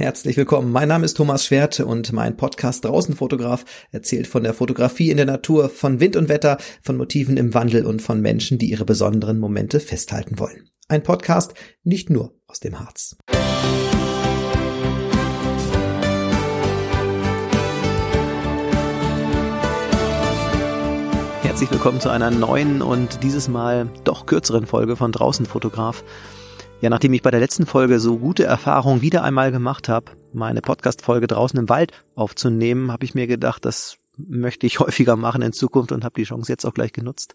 Herzlich willkommen. Mein Name ist Thomas Schwert und mein Podcast Draußenfotograf erzählt von der Fotografie in der Natur, von Wind und Wetter, von Motiven im Wandel und von Menschen, die ihre besonderen Momente festhalten wollen. Ein Podcast nicht nur aus dem Harz. Herzlich willkommen zu einer neuen und dieses Mal doch kürzeren Folge von Draußenfotograf. Ja, nachdem ich bei der letzten Folge so gute Erfahrungen wieder einmal gemacht habe, meine Podcast-Folge draußen im Wald aufzunehmen, habe ich mir gedacht, das möchte ich häufiger machen in Zukunft und habe die Chance jetzt auch gleich genutzt.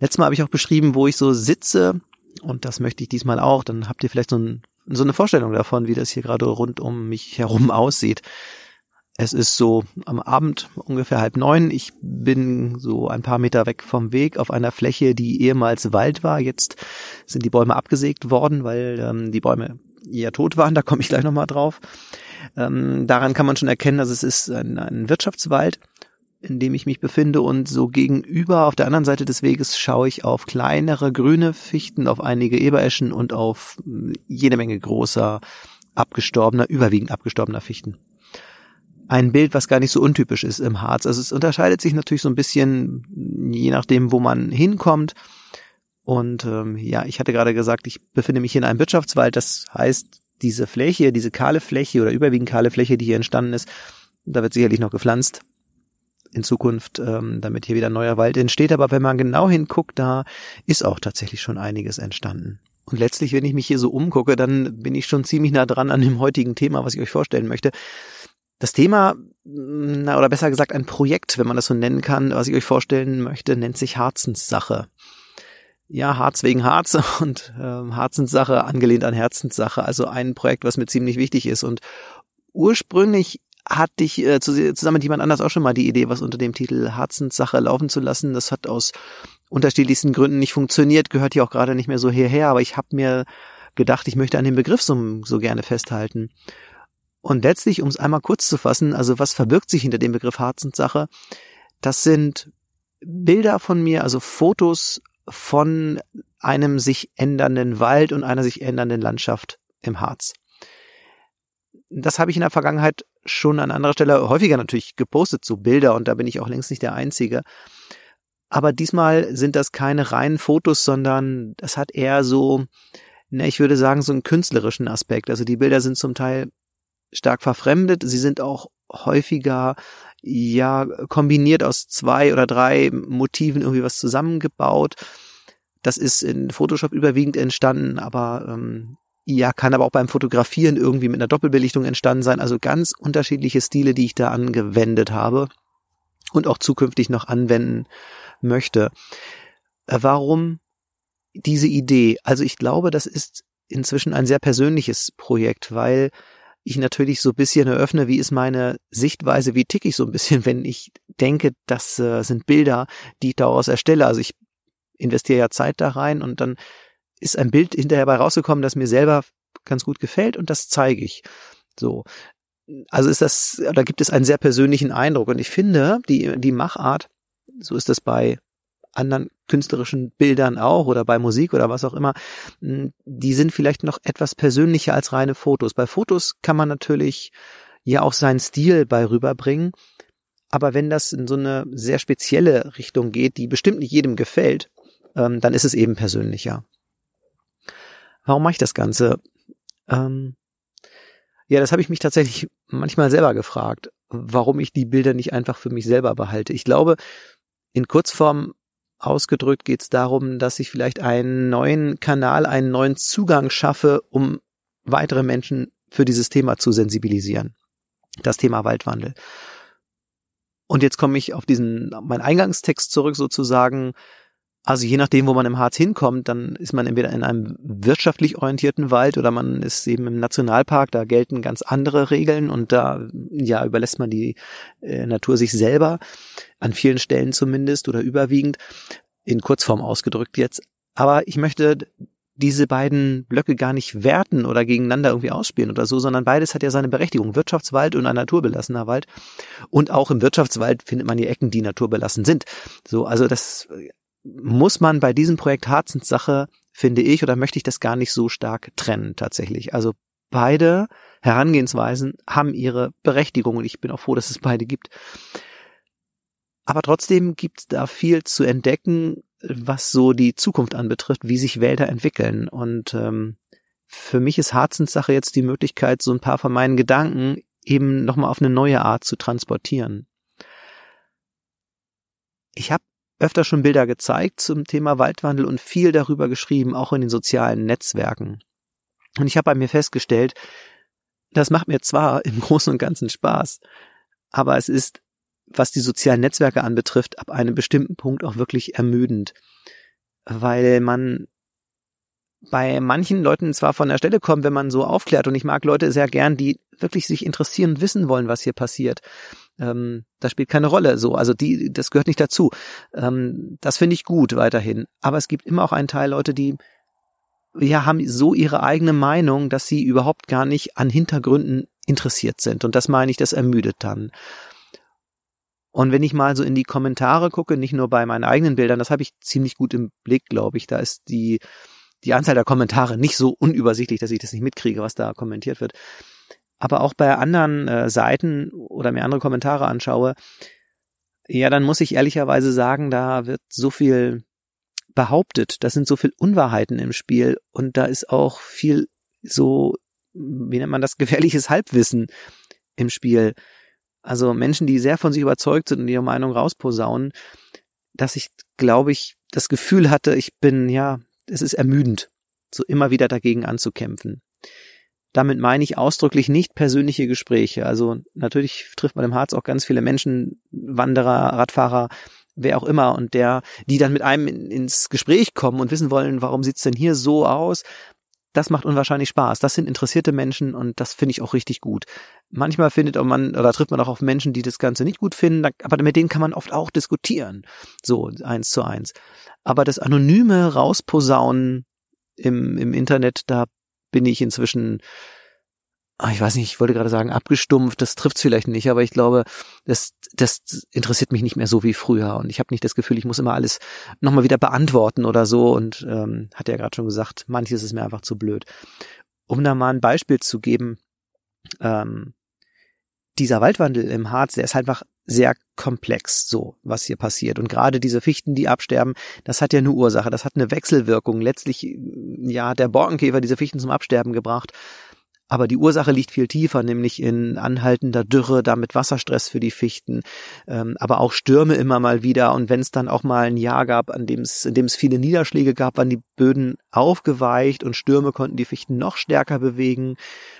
Letztes Mal habe ich auch beschrieben, wo ich so sitze und das möchte ich diesmal auch. Dann habt ihr vielleicht so, ein, so eine Vorstellung davon, wie das hier gerade rund um mich herum aussieht. Es ist so am Abend ungefähr halb neun. Ich bin so ein paar Meter weg vom Weg auf einer Fläche, die ehemals Wald war. Jetzt sind die Bäume abgesägt worden, weil ähm, die Bäume ja tot waren. Da komme ich gleich nochmal drauf. Ähm, daran kann man schon erkennen, dass es ist ein, ein Wirtschaftswald, in dem ich mich befinde. Und so gegenüber auf der anderen Seite des Weges schaue ich auf kleinere grüne Fichten, auf einige Ebereschen und auf jede Menge großer, abgestorbener, überwiegend abgestorbener Fichten ein Bild, was gar nicht so untypisch ist im Harz. Also es unterscheidet sich natürlich so ein bisschen, je nachdem, wo man hinkommt. Und ähm, ja, ich hatte gerade gesagt, ich befinde mich hier in einem Wirtschaftswald. Das heißt, diese Fläche, diese kahle Fläche oder überwiegend kahle Fläche, die hier entstanden ist, da wird sicherlich noch gepflanzt in Zukunft, ähm, damit hier wieder neuer Wald entsteht. Aber wenn man genau hinguckt, da ist auch tatsächlich schon einiges entstanden. Und letztlich, wenn ich mich hier so umgucke, dann bin ich schon ziemlich nah dran an dem heutigen Thema, was ich euch vorstellen möchte. Das Thema, na, oder besser gesagt ein Projekt, wenn man das so nennen kann, was ich euch vorstellen möchte, nennt sich Herzenssache. Ja, Harz wegen Harz und äh, Herzenssache angelehnt an Herzenssache, also ein Projekt, was mir ziemlich wichtig ist. Und ursprünglich hatte ich äh, zusammen mit jemand anders auch schon mal die Idee, was unter dem Titel Herzenssache laufen zu lassen. Das hat aus unterschiedlichsten Gründen nicht funktioniert, gehört hier auch gerade nicht mehr so hierher, aber ich habe mir gedacht, ich möchte an dem Begriff so, so gerne festhalten. Und letztlich, um es einmal kurz zu fassen, also was verbirgt sich hinter dem Begriff Herzenssache? Das sind Bilder von mir, also Fotos von einem sich ändernden Wald und einer sich ändernden Landschaft im Harz. Das habe ich in der Vergangenheit schon an anderer Stelle häufiger natürlich gepostet, so Bilder, und da bin ich auch längst nicht der Einzige. Aber diesmal sind das keine reinen Fotos, sondern das hat eher so, na, ich würde sagen, so einen künstlerischen Aspekt. Also die Bilder sind zum Teil stark verfremdet. Sie sind auch häufiger ja kombiniert aus zwei oder drei Motiven irgendwie was zusammengebaut. Das ist in Photoshop überwiegend entstanden, aber ähm, ja, kann aber auch beim Fotografieren irgendwie mit einer Doppelbelichtung entstanden sein. Also ganz unterschiedliche Stile, die ich da angewendet habe und auch zukünftig noch anwenden möchte. Äh, warum diese Idee? Also ich glaube, das ist inzwischen ein sehr persönliches Projekt, weil ich natürlich so ein bisschen eröffne, wie ist meine Sichtweise, wie ticke ich so ein bisschen, wenn ich denke, das äh, sind Bilder, die ich daraus erstelle. Also ich investiere ja Zeit da rein und dann ist ein Bild hinterher bei rausgekommen, das mir selber ganz gut gefällt und das zeige ich. So. Also ist das, da gibt es einen sehr persönlichen Eindruck und ich finde, die, die Machart, so ist das bei anderen künstlerischen Bildern auch oder bei Musik oder was auch immer, hm, die sind vielleicht noch etwas persönlicher als reine Fotos. Bei Fotos kann man natürlich ja auch seinen Stil bei rüberbringen. Aber wenn das in so eine sehr spezielle Richtung geht, die bestimmt nicht jedem gefällt, ähm, dann ist es eben persönlicher. Warum mache ich das Ganze? Ähm, ja, das habe ich mich tatsächlich manchmal selber gefragt, warum ich die Bilder nicht einfach für mich selber behalte. Ich glaube, in Kurzform Ausgedrückt geht es darum, dass ich vielleicht einen neuen Kanal, einen neuen Zugang schaffe, um weitere Menschen für dieses Thema zu sensibilisieren. Das Thema Waldwandel. Und jetzt komme ich auf diesen, mein Eingangstext zurück sozusagen. Also je nachdem, wo man im Harz hinkommt, dann ist man entweder in einem wirtschaftlich orientierten Wald oder man ist eben im Nationalpark, da gelten ganz andere Regeln und da ja überlässt man die äh, Natur sich selber, an vielen Stellen zumindest oder überwiegend, in Kurzform ausgedrückt jetzt. Aber ich möchte diese beiden Blöcke gar nicht werten oder gegeneinander irgendwie ausspielen oder so, sondern beides hat ja seine Berechtigung. Wirtschaftswald und ein naturbelassener Wald. Und auch im Wirtschaftswald findet man die Ecken, die naturbelassen sind. So, also das muss man bei diesem Projekt Herzenssache, finde ich, oder möchte ich das gar nicht so stark trennen tatsächlich. Also beide Herangehensweisen haben ihre Berechtigung und ich bin auch froh, dass es beide gibt. Aber trotzdem gibt es da viel zu entdecken, was so die Zukunft anbetrifft, wie sich Wälder entwickeln. Und ähm, für mich ist Herzenssache jetzt die Möglichkeit, so ein paar von meinen Gedanken eben nochmal auf eine neue Art zu transportieren. Ich habe öfter schon Bilder gezeigt zum Thema Waldwandel und viel darüber geschrieben, auch in den sozialen Netzwerken. Und ich habe bei mir festgestellt, das macht mir zwar im Großen und Ganzen Spaß, aber es ist, was die sozialen Netzwerke anbetrifft, ab einem bestimmten Punkt auch wirklich ermüdend, weil man bei manchen Leuten zwar von der Stelle kommt, wenn man so aufklärt, und ich mag Leute sehr gern, die wirklich sich interessieren wissen wollen, was hier passiert. Ähm, das spielt keine Rolle. So, also die, das gehört nicht dazu. Ähm, das finde ich gut weiterhin. Aber es gibt immer auch einen Teil Leute, die ja haben so ihre eigene Meinung, dass sie überhaupt gar nicht an Hintergründen interessiert sind. Und das meine ich, das ermüdet dann. Und wenn ich mal so in die Kommentare gucke, nicht nur bei meinen eigenen Bildern, das habe ich ziemlich gut im Blick, glaube ich. Da ist die, die Anzahl der Kommentare nicht so unübersichtlich, dass ich das nicht mitkriege, was da kommentiert wird. Aber auch bei anderen äh, Seiten oder mir andere Kommentare anschaue, ja, dann muss ich ehrlicherweise sagen, da wird so viel behauptet. Da sind so viel Unwahrheiten im Spiel und da ist auch viel so, wie nennt man das, gefährliches Halbwissen im Spiel. Also Menschen, die sehr von sich überzeugt sind und ihre Meinung rausposaunen, dass ich, glaube ich, das Gefühl hatte, ich bin, ja, es ist ermüdend, so immer wieder dagegen anzukämpfen. Damit meine ich ausdrücklich nicht persönliche Gespräche. Also natürlich trifft man im Harz auch ganz viele Menschen, Wanderer, Radfahrer, wer auch immer, und der, die dann mit einem in, ins Gespräch kommen und wissen wollen, warum sieht's denn hier so aus? Das macht unwahrscheinlich Spaß. Das sind interessierte Menschen und das finde ich auch richtig gut. Manchmal findet man oder trifft man auch auf Menschen, die das Ganze nicht gut finden, aber mit denen kann man oft auch diskutieren. So eins zu eins. Aber das anonyme Rausposaunen im, im Internet, da bin ich inzwischen Ah, ich weiß nicht, ich wollte gerade sagen, abgestumpft, das trifft vielleicht nicht, aber ich glaube, das, das interessiert mich nicht mehr so wie früher. Und ich habe nicht das Gefühl, ich muss immer alles nochmal wieder beantworten oder so. Und ähm, hat ja gerade schon gesagt, manches ist mir einfach zu blöd. Um da mal ein Beispiel zu geben, ähm, dieser Waldwandel im Harz, der ist halt einfach sehr komplex, so was hier passiert. Und gerade diese Fichten, die absterben, das hat ja eine Ursache, das hat eine Wechselwirkung. Letztlich, ja, der Borkenkäfer diese Fichten zum Absterben gebracht aber die Ursache liegt viel tiefer, nämlich in anhaltender Dürre, damit Wasserstress für die Fichten, ähm, aber auch Stürme immer mal wieder. Und wenn es dann auch mal ein Jahr gab, an dem es, in dem es viele Niederschläge gab, waren die Böden aufgeweicht und Stürme konnten die Fichten noch stärker bewegen.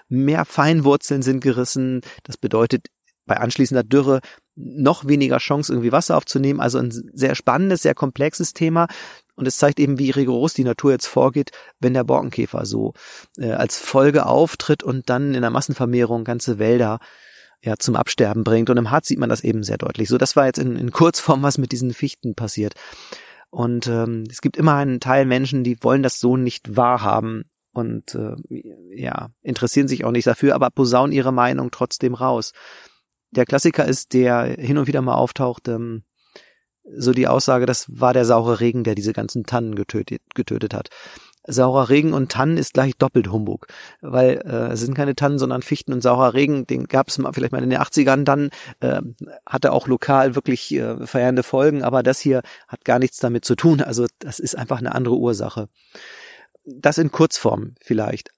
Mehr Feinwurzeln sind gerissen. Das bedeutet bei anschließender Dürre noch weniger Chance, irgendwie Wasser aufzunehmen. Also ein sehr spannendes, sehr komplexes Thema. Und es zeigt eben, wie rigoros die Natur jetzt vorgeht, wenn der Borkenkäfer so äh, als Folge auftritt und dann in der Massenvermehrung ganze Wälder ja zum Absterben bringt. Und im Harz sieht man das eben sehr deutlich. So, das war jetzt in, in Kurzform, was mit diesen Fichten passiert. Und ähm, es gibt immer einen Teil Menschen, die wollen das so nicht wahrhaben und äh, ja, interessieren sich auch nicht dafür, aber posaunen ihre Meinung trotzdem raus. Der Klassiker ist, der hin und wieder mal auftaucht, ähm, so die Aussage, das war der saure Regen, der diese ganzen Tannen getötet, getötet hat. Saurer Regen und Tannen ist gleich doppelt Humbug, weil äh, es sind keine Tannen, sondern Fichten und saurer Regen, den gab es vielleicht mal in den 80ern dann, äh, hatte auch lokal wirklich äh, verheerende Folgen, aber das hier hat gar nichts damit zu tun, also das ist einfach eine andere Ursache. Das in Kurzform vielleicht.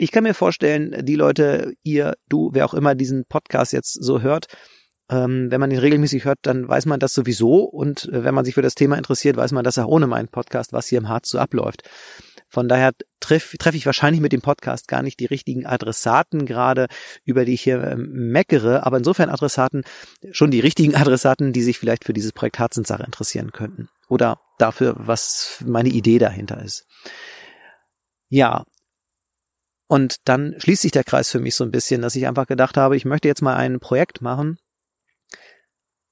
Ich kann mir vorstellen, die Leute, ihr, du, wer auch immer diesen Podcast jetzt so hört, ähm, wenn man ihn regelmäßig hört, dann weiß man das sowieso. Und äh, wenn man sich für das Thema interessiert, weiß man das auch ohne meinen Podcast, was hier im Harz so abläuft. Von daher treffe treff ich wahrscheinlich mit dem Podcast gar nicht die richtigen Adressaten gerade, über die ich hier äh, meckere, aber insofern Adressaten, schon die richtigen Adressaten, die sich vielleicht für dieses Projekt Herzenssache interessieren könnten. Oder dafür, was meine Idee dahinter ist. Ja. Und dann schließt sich der Kreis für mich so ein bisschen, dass ich einfach gedacht habe, ich möchte jetzt mal ein Projekt machen,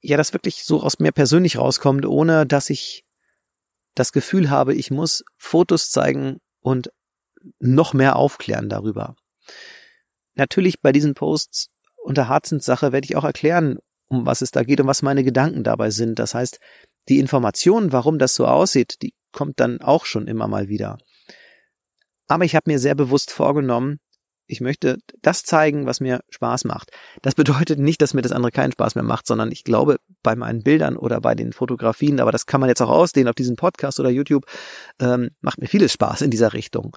ja, das wirklich so aus mir persönlich rauskommt, ohne dass ich das Gefühl habe, ich muss Fotos zeigen und noch mehr aufklären darüber. Natürlich bei diesen Posts unter Herzenssache werde ich auch erklären, um was es da geht und was meine Gedanken dabei sind. Das heißt, die Information, warum das so aussieht, die kommt dann auch schon immer mal wieder. Aber ich habe mir sehr bewusst vorgenommen, Ich möchte das zeigen, was mir Spaß macht. Das bedeutet nicht, dass mir das andere keinen Spaß mehr macht, sondern ich glaube, bei meinen Bildern oder bei den Fotografien, aber das kann man jetzt auch ausdehnen auf diesen Podcast oder YouTube, ähm, macht mir vieles Spaß in dieser Richtung.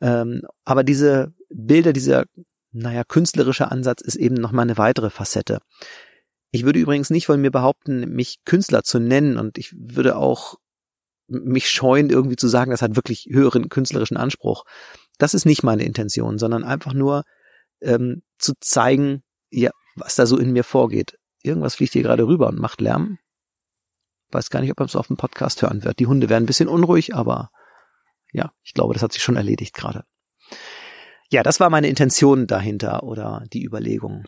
Ähm, aber diese Bilder, dieser, naja, künstlerische Ansatz ist eben nochmal eine weitere Facette. Ich würde übrigens nicht von mir behaupten, mich Künstler zu nennen und ich würde auch mich scheuen, irgendwie zu sagen, das hat wirklich höheren künstlerischen Anspruch. Das ist nicht meine Intention, sondern einfach nur ähm, zu zeigen, ja, was da so in mir vorgeht. Irgendwas fliegt hier gerade rüber und macht Lärm. Weiß gar nicht, ob man es auf dem Podcast hören wird. Die Hunde werden ein bisschen unruhig, aber ja, ich glaube, das hat sich schon erledigt gerade. Ja, das war meine Intention dahinter oder die Überlegung.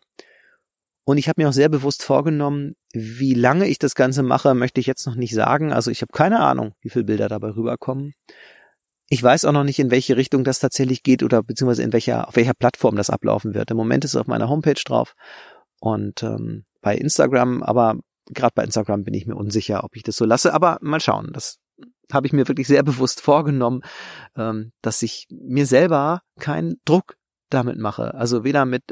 Und ich habe mir auch sehr bewusst vorgenommen, wie lange ich das Ganze mache, möchte ich jetzt noch nicht sagen. Also ich habe keine Ahnung, wie viele Bilder dabei rüberkommen. Ich weiß auch noch nicht, in welche Richtung das tatsächlich geht oder beziehungsweise in welcher, auf welcher Plattform das ablaufen wird. Im Moment ist es auf meiner Homepage drauf und ähm, bei Instagram, aber gerade bei Instagram bin ich mir unsicher, ob ich das so lasse. Aber mal schauen. Das habe ich mir wirklich sehr bewusst vorgenommen, ähm, dass ich mir selber keinen Druck damit mache. Also weder mit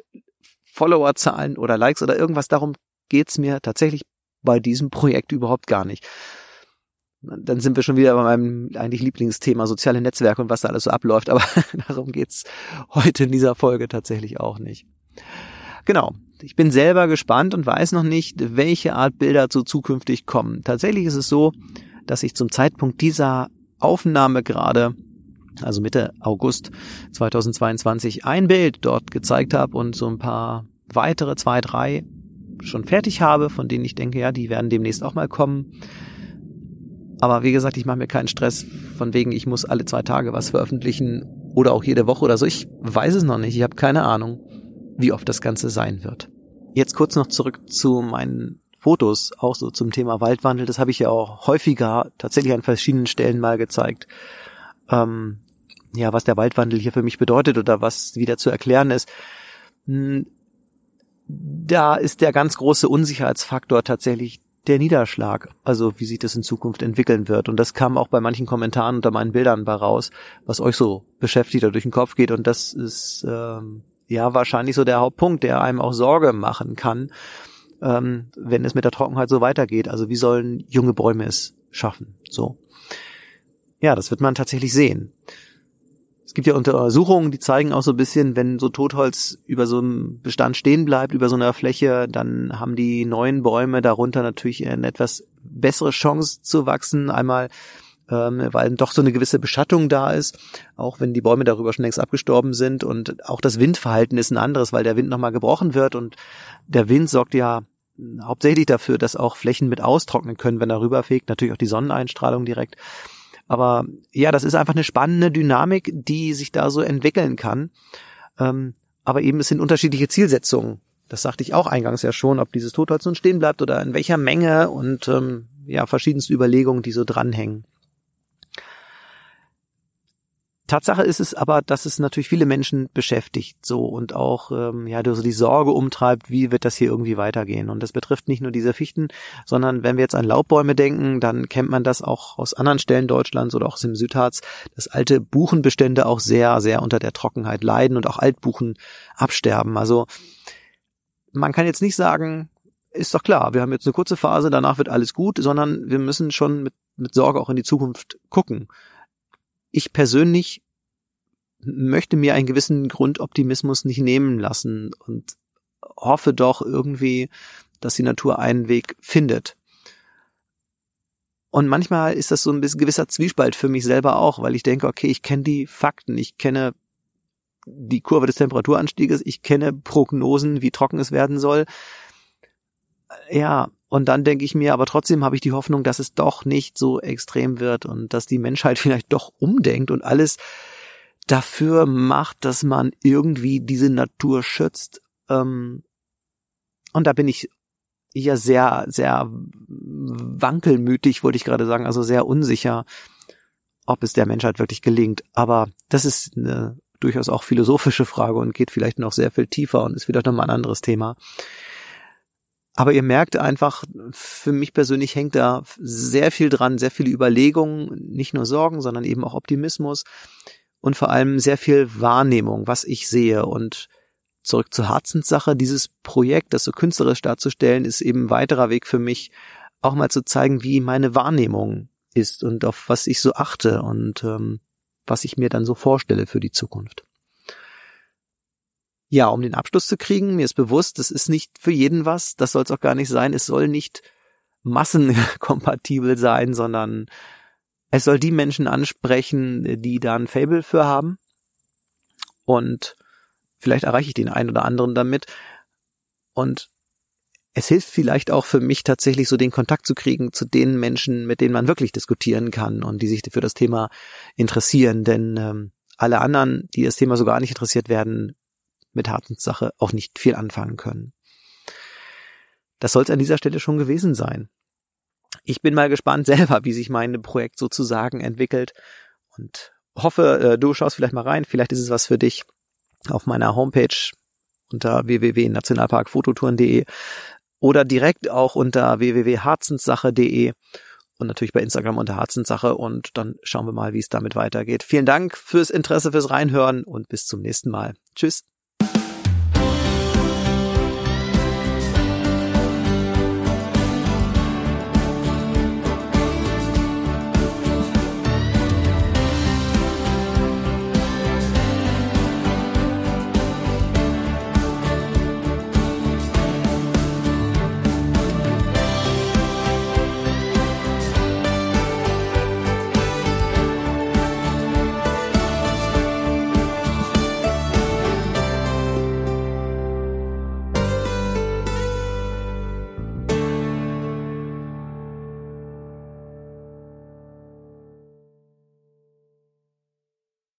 Followerzahlen oder Likes oder irgendwas. Darum geht's mir tatsächlich bei diesem Projekt überhaupt gar nicht. Dann sind wir schon wieder bei meinem eigentlich Lieblingsthema soziale Netzwerke und was da alles so abläuft, aber darum geht's heute in dieser Folge tatsächlich auch nicht. Genau. Ich bin selber gespannt und weiß noch nicht, welche Art Bilder so zukünftig kommen. Tatsächlich ist es so, dass ich zum Zeitpunkt dieser Aufnahme gerade also Mitte August 2022, ein Bild dort gezeigt habe und so ein paar weitere zwei, drei schon fertig habe, von denen ich denke, ja, die werden demnächst auch mal kommen. Aber wie gesagt, ich mache mir keinen Stress von wegen, ich muss alle zwei Tage was veröffentlichen oder auch jede Woche oder so. Ich weiß es noch nicht. Ich habe keine Ahnung, wie oft das Ganze sein wird. Jetzt kurz noch zurück zu meinen Fotos, auch so zum Thema Waldwandel. Das habe ich ja auch häufiger tatsächlich an verschiedenen Stellen mal gezeigt. Ähm, ja, was der Waldwandel hier für mich bedeutet oder was wieder zu erklären ist. Hm, da ist der ganz große Unsicherheitsfaktor tatsächlich der Niederschlag, also wie sich das in Zukunft entwickeln wird. Und das kam auch bei manchen Kommentaren unter meinen Bildern bei raus, was euch so beschäftigt oder durch den Kopf geht. Und das ist ähm, ja wahrscheinlich so der Hauptpunkt, der einem auch Sorge machen kann, ähm, wenn es mit der Trockenheit so weitergeht. Also wie sollen junge Bäume es schaffen? So. Ja, das wird man tatsächlich sehen gibt ja Untersuchungen, die zeigen auch so ein bisschen, wenn so Totholz über so einem Bestand stehen bleibt, über so einer Fläche, dann haben die neuen Bäume darunter natürlich eine etwas bessere Chance zu wachsen. Einmal ähm, weil doch so eine gewisse Beschattung da ist, auch wenn die Bäume darüber schon längst abgestorben sind und auch das Windverhalten ist ein anderes, weil der Wind nochmal gebrochen wird und der Wind sorgt ja hauptsächlich dafür, dass auch Flächen mit austrocknen können, wenn er rüberfegt, natürlich auch die Sonneneinstrahlung direkt. Aber ja, das ist einfach eine spannende Dynamik, die sich da so entwickeln kann. Ähm, aber eben es sind unterschiedliche Zielsetzungen. Das sagte ich auch eingangs ja schon, ob dieses Totholz nun stehen bleibt oder in welcher Menge und ähm, ja, verschiedenste Überlegungen, die so dranhängen. Tatsache ist es aber, dass es natürlich viele Menschen beschäftigt so und auch ähm, ja so die Sorge umtreibt, wie wird das hier irgendwie weitergehen. Und das betrifft nicht nur diese Fichten, sondern wenn wir jetzt an Laubbäume denken, dann kennt man das auch aus anderen Stellen Deutschlands oder auch dem Südharz, dass alte Buchenbestände auch sehr, sehr unter der Trockenheit leiden und auch Altbuchen absterben. Also man kann jetzt nicht sagen, ist doch klar, wir haben jetzt eine kurze Phase, danach wird alles gut, sondern wir müssen schon mit, mit Sorge auch in die Zukunft gucken ich persönlich möchte mir einen gewissen Grundoptimismus nicht nehmen lassen und hoffe doch irgendwie, dass die Natur einen Weg findet. Und manchmal ist das so ein gewisser Zwiespalt für mich selber auch, weil ich denke, okay, ich kenne die Fakten, ich kenne die Kurve des Temperaturanstieges, ich kenne Prognosen, wie trocken es werden soll. Ja, und dann denke ich mir, aber trotzdem habe ich die Hoffnung, dass es doch nicht so extrem wird und dass die Menschheit vielleicht doch umdenkt und alles dafür macht, dass man irgendwie diese Natur schützt. Ähm, und da bin ich ja sehr, sehr wankelmütig, wollte ich gerade sagen, also sehr unsicher, ob es der Menschheit wirklich gelingt. Aber das ist eine durchaus auch philosophische Frage und geht vielleicht noch sehr viel tiefer und ist wieder nochmal ein anderes Thema. Aber ihr merkt einfach, für mich persönlich hängt da sehr viel dran, sehr viele Überlegungen, nicht nur Sorgen, sondern eben auch Optimismus. und vor allem sehr viel Wahrnehmung, was ich sehe und zurück zur Herzenssache. Dieses Projekt, das so künstlerisch darzustellen, ist eben ein weiterer Weg für mich, auch mal zu zeigen, wie meine Wahrnehmung ist und auf was ich so achte und ähm, was ich mir dann so vorstelle für die Zukunft. Ja, um den Abschluss zu kriegen, mir ist bewusst, das ist nicht für jeden was, das soll es auch gar nicht sein. Es soll nicht massenkompatibel sein, sondern es soll die Menschen ansprechen, die da ein Fable für haben. Und vielleicht erreiche ich den einen oder anderen damit. Und es hilft vielleicht auch für mich tatsächlich so den Kontakt zu kriegen zu den Menschen, mit denen man wirklich diskutieren kann und die sich für das Thema interessieren. Denn ähm, alle anderen, die das Thema so gar nicht interessiert werden, mit Herzenssache auch nicht viel anfangen können. Das soll es an dieser Stelle schon gewesen sein. Ich bin mal gespannt selber, wie sich mein Projekt sozusagen entwickelt und hoffe, äh, du schaust vielleicht mal rein. Vielleicht ist es was für dich auf meiner Homepage unter www.nationalparkfototouren.de oder direkt auch unter www.harzenssache.de und natürlich bei Instagram unter Harzenssache und dann schauen wir mal, wie es damit weitergeht. Vielen Dank fürs Interesse, fürs Reinhören und bis zum nächsten Mal. Tschüss.